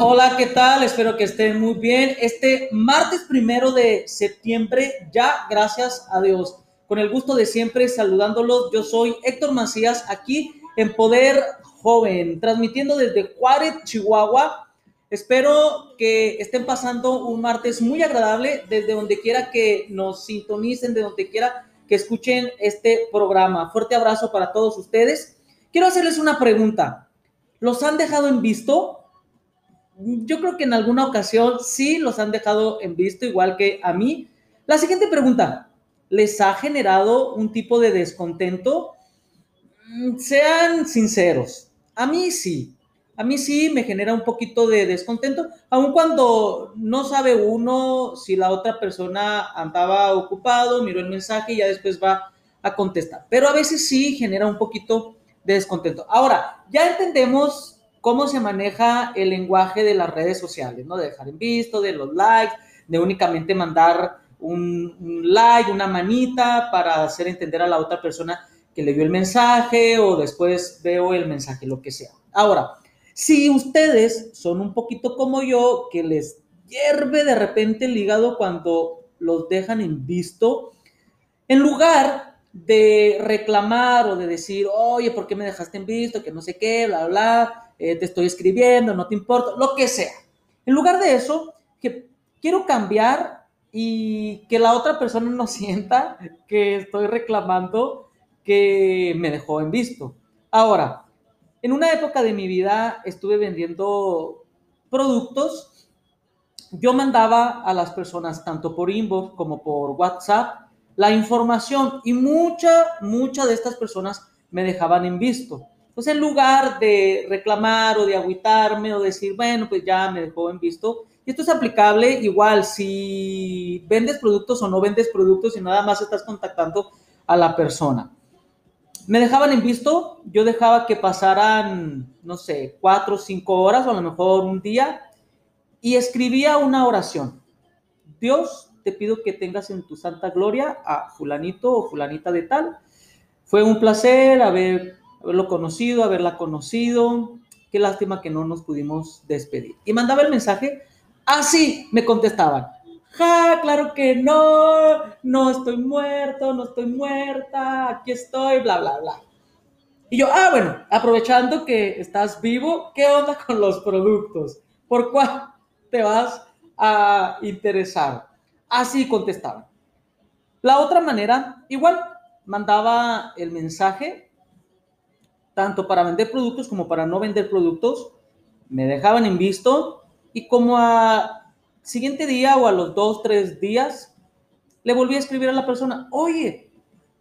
Hola, ¿qué tal? Espero que estén muy bien. Este martes primero de septiembre, ya gracias a Dios. Con el gusto de siempre saludándolos, yo soy Héctor Macías aquí en Poder Joven, transmitiendo desde Juárez, Chihuahua. Espero que estén pasando un martes muy agradable desde donde quiera que nos sintonicen, de donde quiera que escuchen este programa. Fuerte abrazo para todos ustedes. Quiero hacerles una pregunta. ¿Los han dejado en visto? Yo creo que en alguna ocasión sí los han dejado en visto, igual que a mí. La siguiente pregunta, ¿les ha generado un tipo de descontento? Mm, sean sinceros, a mí sí, a mí sí me genera un poquito de descontento, aun cuando no sabe uno si la otra persona andaba ocupado, miró el mensaje y ya después va a contestar. Pero a veces sí genera un poquito de descontento. Ahora, ya entendemos cómo se maneja el lenguaje de las redes sociales, ¿no? De dejar en visto, de los likes, de únicamente mandar un, like, una manita para hacer entender a la otra persona que le vio el mensaje o después veo el mensaje, lo que sea. Ahora, si ustedes son un poquito como yo, que les hierve de repente el hígado cuando los dejan en visto, en lugar de reclamar o de decir, oye, ¿por qué me dejaste en visto? Que no sé qué, bla, bla, eh, te estoy escribiendo, no te importa, lo que sea. En lugar de eso, que quiero cambiar y que la otra persona no sienta que estoy reclamando que me dejó en visto. Ahora, en una época de mi vida estuve vendiendo productos. Yo mandaba a las personas tanto por inbox como por WhatsApp la información y mucha, muchas de estas personas me dejaban en visto. Entonces, en lugar de reclamar o de agüitarme o decir, bueno, pues ya me dejó en visto, y esto es aplicable igual si vendes productos o no vendes productos y nada más estás contactando a la persona. Me dejaban en visto, yo dejaba que pasaran, no sé, cuatro o cinco horas o a lo mejor un día y escribía una oración. Dios, te pido que tengas en tu santa gloria a fulanito o fulanita de tal. Fue un placer haber, haberlo conocido, haberla conocido. Qué lástima que no nos pudimos despedir. Y mandaba el mensaje, así me contestaban. Ja, claro que no, no estoy muerto, no estoy muerta, aquí estoy, bla, bla, bla. Y yo, ah, bueno, aprovechando que estás vivo, ¿qué onda con los productos? ¿Por cuál te vas a interesar? Así contestaban. La otra manera, igual, mandaba el mensaje, tanto para vender productos como para no vender productos, me dejaban en visto y como a siguiente día o a los dos, tres días, le volví a escribir a la persona, oye,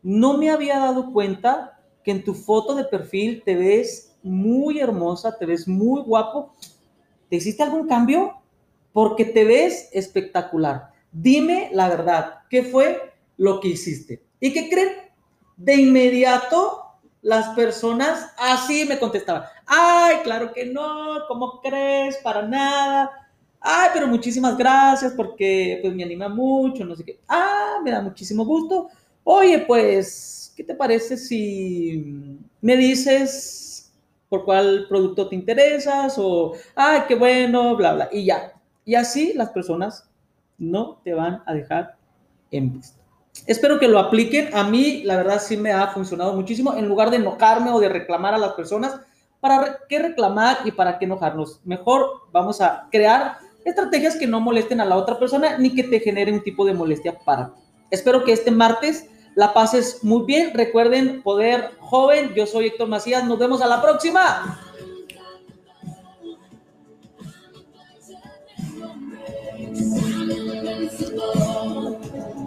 no me había dado cuenta que en tu foto de perfil te ves muy hermosa, te ves muy guapo. ¿Te hiciste algún cambio? Porque te ves espectacular. Dime la verdad, ¿qué fue lo que hiciste? ¿Y qué creen? De inmediato las personas así me contestaban. Ay, claro que no, ¿cómo crees? Para nada. Ay, pero muchísimas gracias porque pues me anima mucho, no sé qué. Ah, me da muchísimo gusto. Oye, pues, ¿qué te parece si me dices por cuál producto te interesas? O, ay, qué bueno, bla, bla. Y ya. Y así las personas no te van a dejar en vista. Espero que lo apliquen. A mí, la verdad, sí me ha funcionado muchísimo. En lugar de enojarme o de reclamar a las personas, ¿para qué reclamar y para qué enojarnos? Mejor vamos a crear estrategias que no molesten a la otra persona ni que te genere un tipo de molestia para ti. Espero que este martes la pases muy bien. Recuerden, poder joven. Yo soy Héctor Macías. Nos vemos a la próxima.